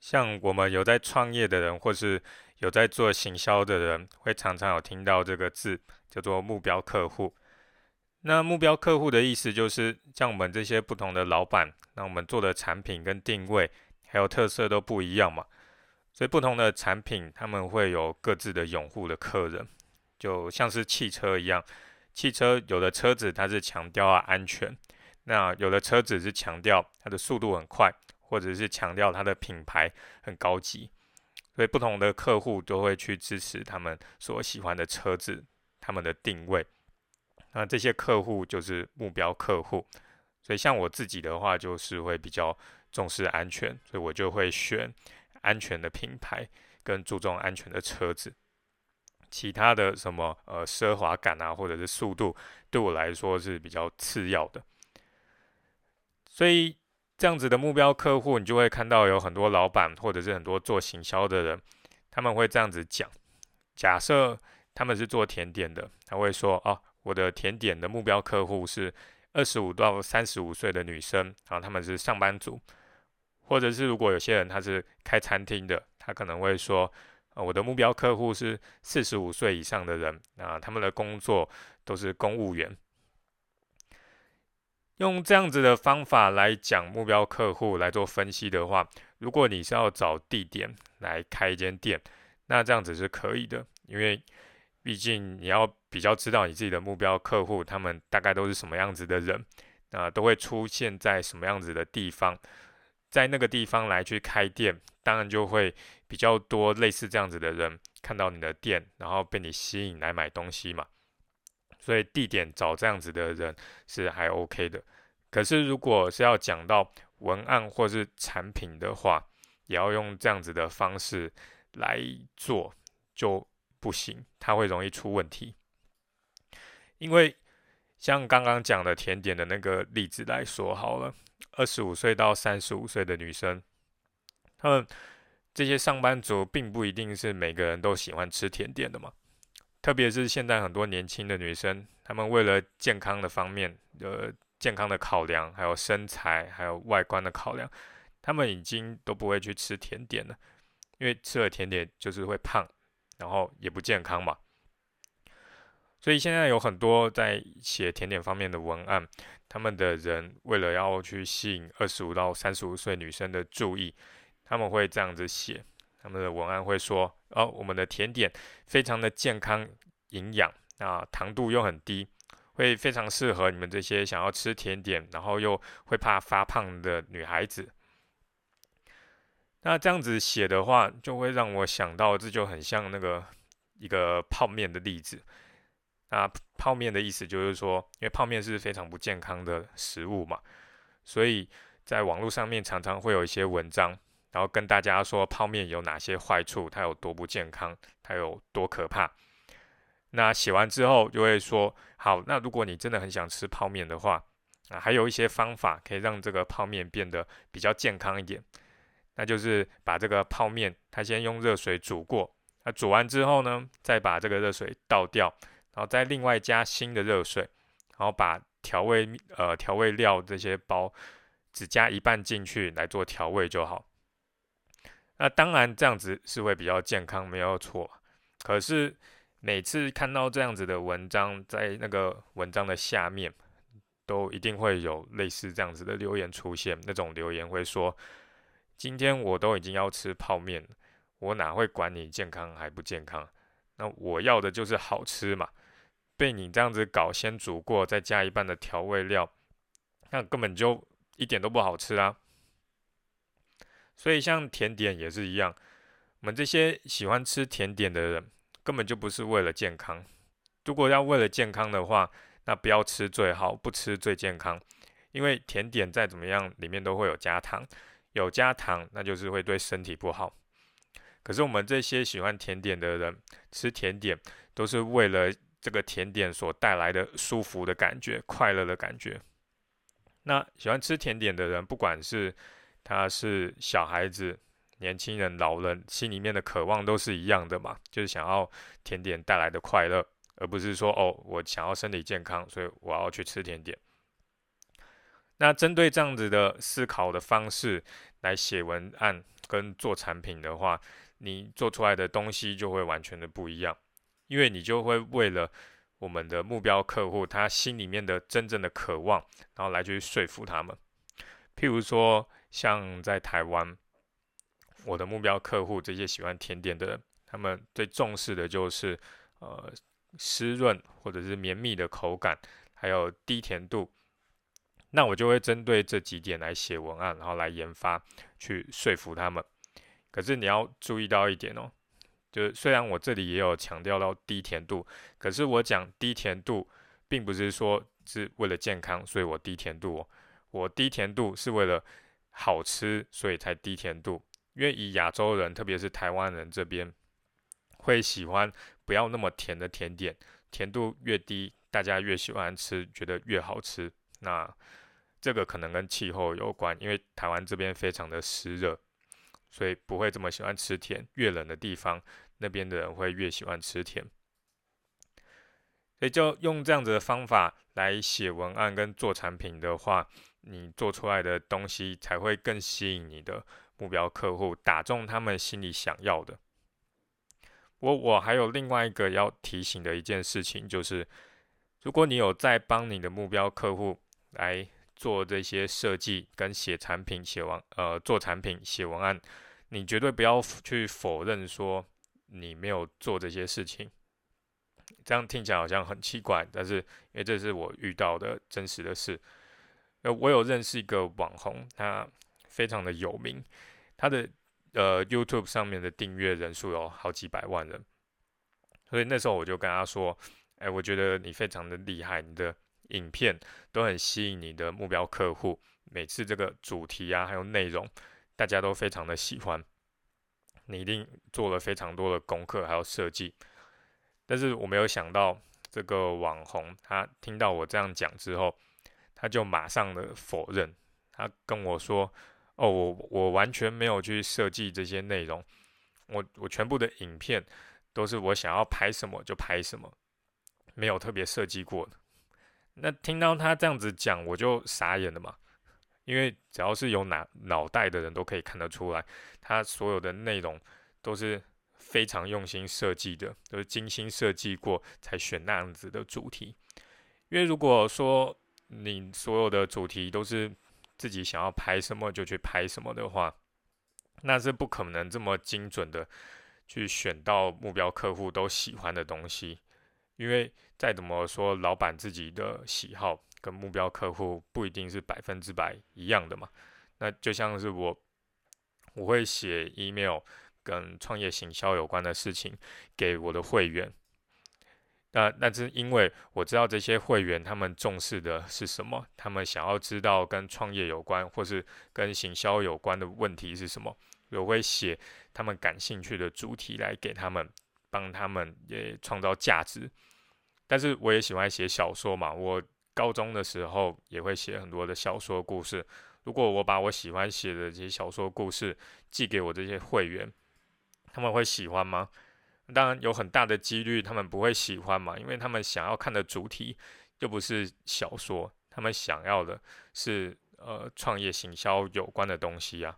像我们有在创业的人，或是有在做行销的人，会常常有听到这个字，叫做目标客户。那目标客户的意思就是，像我们这些不同的老板，那我们做的产品跟定位还有特色都不一样嘛。所以不同的产品，他们会有各自的拥护的客人，就像是汽车一样，汽车有的车子它是强调安全，那有的车子是强调它的速度很快。或者是强调它的品牌很高级，所以不同的客户都会去支持他们所喜欢的车子，他们的定位。那这些客户就是目标客户，所以像我自己的话，就是会比较重视安全，所以我就会选安全的品牌跟注重安全的车子。其他的什么呃奢华感啊，或者是速度，对我来说是比较次要的。所以。这样子的目标客户，你就会看到有很多老板或者是很多做行销的人，他们会这样子讲：假设他们是做甜点的，他会说：“哦，我的甜点的目标客户是二十五到三十五岁的女生，然后，他们是上班族。”或者是如果有些人他是开餐厅的，他可能会说：“呃，我的目标客户是四十五岁以上的人，啊，他们的工作都是公务员。”用这样子的方法来讲目标客户来做分析的话，如果你是要找地点来开一间店，那这样子是可以的，因为毕竟你要比较知道你自己的目标客户他们大概都是什么样子的人，啊，都会出现在什么样子的地方，在那个地方来去开店，当然就会比较多类似这样子的人看到你的店，然后被你吸引来买东西嘛。所以地点找这样子的人是还 OK 的，可是如果是要讲到文案或是产品的话，也要用这样子的方式来做就不行，它会容易出问题。因为像刚刚讲的甜点的那个例子来说好了，二十五岁到三十五岁的女生，她们这些上班族并不一定是每个人都喜欢吃甜点的嘛。特别是现在很多年轻的女生，她们为了健康的方面，呃，健康的考量，还有身材，还有外观的考量，她们已经都不会去吃甜点了，因为吃了甜点就是会胖，然后也不健康嘛。所以现在有很多在写甜点方面的文案，他们的人为了要去吸引二十五到三十五岁女生的注意，他们会这样子写。他们的文案会说：“哦，我们的甜点非常的健康、营养啊，糖度又很低，会非常适合你们这些想要吃甜点，然后又会怕发胖的女孩子。”那这样子写的话，就会让我想到，这就很像那个一个泡面的例子。那泡面的意思就是说，因为泡面是非常不健康的食物嘛，所以在网络上面常常会有一些文章。然后跟大家说泡面有哪些坏处，它有多不健康，它有多可怕。那写完之后就会说，好，那如果你真的很想吃泡面的话，啊，还有一些方法可以让这个泡面变得比较健康一点。那就是把这个泡面，它先用热水煮过，那煮完之后呢，再把这个热水倒掉，然后再另外加新的热水，然后把调味呃调味料这些包只加一半进去来做调味就好。那当然，这样子是会比较健康，没有错。可是每次看到这样子的文章，在那个文章的下面，都一定会有类似这样子的留言出现。那种留言会说：“今天我都已经要吃泡面，我哪会管你健康还不健康？那我要的就是好吃嘛。被你这样子搞，先煮过，再加一半的调味料，那根本就一点都不好吃啊。”所以，像甜点也是一样，我们这些喜欢吃甜点的人，根本就不是为了健康。如果要为了健康的话，那不要吃最好，不吃最健康。因为甜点再怎么样，里面都会有加糖，有加糖，那就是会对身体不好。可是我们这些喜欢甜点的人，吃甜点都是为了这个甜点所带来的舒服的感觉、快乐的感觉。那喜欢吃甜点的人，不管是他是小孩子、年轻人、老人心里面的渴望都是一样的嘛，就是想要甜点带来的快乐，而不是说哦，我想要身体健康，所以我要去吃甜点。那针对这样子的思考的方式来写文案跟做产品的话，你做出来的东西就会完全的不一样，因为你就会为了我们的目标客户他心里面的真正的渴望，然后来去说服他们。譬如说，像在台湾，我的目标客户这些喜欢甜点的人，他们最重视的就是呃湿润或者是绵密的口感，还有低甜度。那我就会针对这几点来写文案，然后来研发去说服他们。可是你要注意到一点哦，就是虽然我这里也有强调到低甜度，可是我讲低甜度，并不是说是为了健康，所以我低甜度哦。我低甜度是为了好吃，所以才低甜度。因为以亚洲人，特别是台湾人这边，会喜欢不要那么甜的甜点，甜度越低，大家越喜欢吃，觉得越好吃。那这个可能跟气候有关，因为台湾这边非常的湿热。所以不会这么喜欢吃甜，越冷的地方，那边的人会越喜欢吃甜。所以就用这样子的方法来写文案跟做产品的话，你做出来的东西才会更吸引你的目标客户，打中他们心里想要的。我我还有另外一个要提醒的一件事情，就是如果你有在帮你的目标客户来。做这些设计跟写产品、写完呃做产品、写文案，你绝对不要去否认说你没有做这些事情。这样听起来好像很奇怪，但是因为这是我遇到的真实的事。呃，我有认识一个网红，他非常的有名，他的呃 YouTube 上面的订阅人数有好几百万人，所以那时候我就跟他说：“哎，我觉得你非常的厉害，你的。”影片都很吸引你的目标客户，每次这个主题啊，还有内容，大家都非常的喜欢。你一定做了非常多的功课，还有设计。但是我没有想到，这个网红他听到我这样讲之后，他就马上的否认。他跟我说：“哦，我我完全没有去设计这些内容，我我全部的影片都是我想要拍什么就拍什么，没有特别设计过的。”那听到他这样子讲，我就傻眼了嘛。因为只要是有脑脑袋的人都可以看得出来，他所有的内容都是非常用心设计的，都是精心设计过才选那样子的主题。因为如果说你所有的主题都是自己想要拍什么就去拍什么的话，那是不可能这么精准的去选到目标客户都喜欢的东西。因为再怎么说，老板自己的喜好跟目标客户不一定是百分之百一样的嘛。那就像是我，我会写 email 跟创业行销有关的事情给我的会员。那那是因为我知道这些会员他们重视的是什么，他们想要知道跟创业有关或是跟行销有关的问题是什么，我会写他们感兴趣的主题来给他们，帮他们也创造价值。但是我也喜欢写小说嘛，我高中的时候也会写很多的小说故事。如果我把我喜欢写的这些小说故事寄给我这些会员，他们会喜欢吗？当然有很大的几率他们不会喜欢嘛，因为他们想要看的主题又不是小说，他们想要的是呃创业行销有关的东西啊，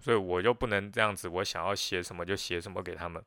所以我就不能这样子，我想要写什么就写什么给他们。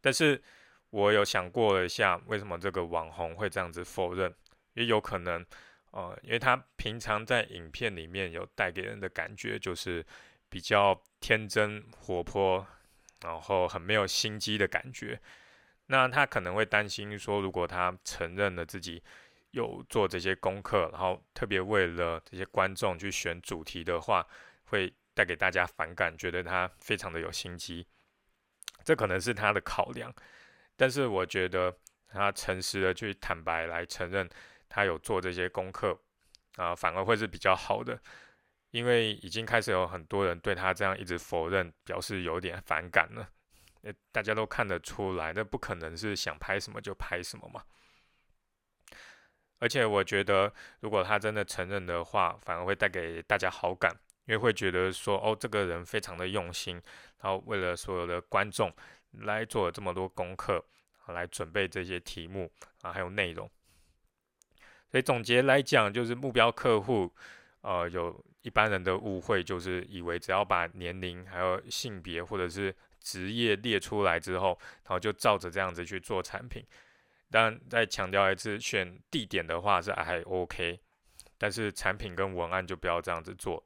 但是。我有想过了一下，为什么这个网红会这样子否认？也有可能，呃，因为他平常在影片里面有带给人的感觉就是比较天真活泼，然后很没有心机的感觉。那他可能会担心说，如果他承认了自己有做这些功课，然后特别为了这些观众去选主题的话，会带给大家反感，觉得他非常的有心机。这可能是他的考量。但是我觉得他诚实的去坦白来承认他有做这些功课啊，反而会是比较好的，因为已经开始有很多人对他这样一直否认，表示有点反感了。大家都看得出来，那不可能是想拍什么就拍什么嘛。而且我觉得，如果他真的承认的话，反而会带给大家好感，因为会觉得说，哦，这个人非常的用心，然后为了所有的观众。来做了这么多功课，来准备这些题目啊，还有内容，所以总结来讲，就是目标客户，呃，有一般人的误会，就是以为只要把年龄、还有性别或者是职业列出来之后，然后就照着这样子去做产品。但再强调一次，选地点的话是还 OK，但是产品跟文案就不要这样子做。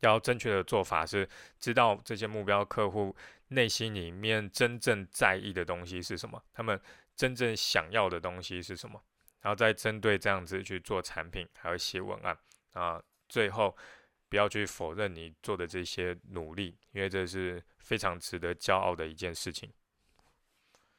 要正确的做法是，知道这些目标客户内心里面真正在意的东西是什么，他们真正想要的东西是什么，然后再针对这样子去做产品，还有写文案啊。最后，不要去否认你做的这些努力，因为这是非常值得骄傲的一件事情。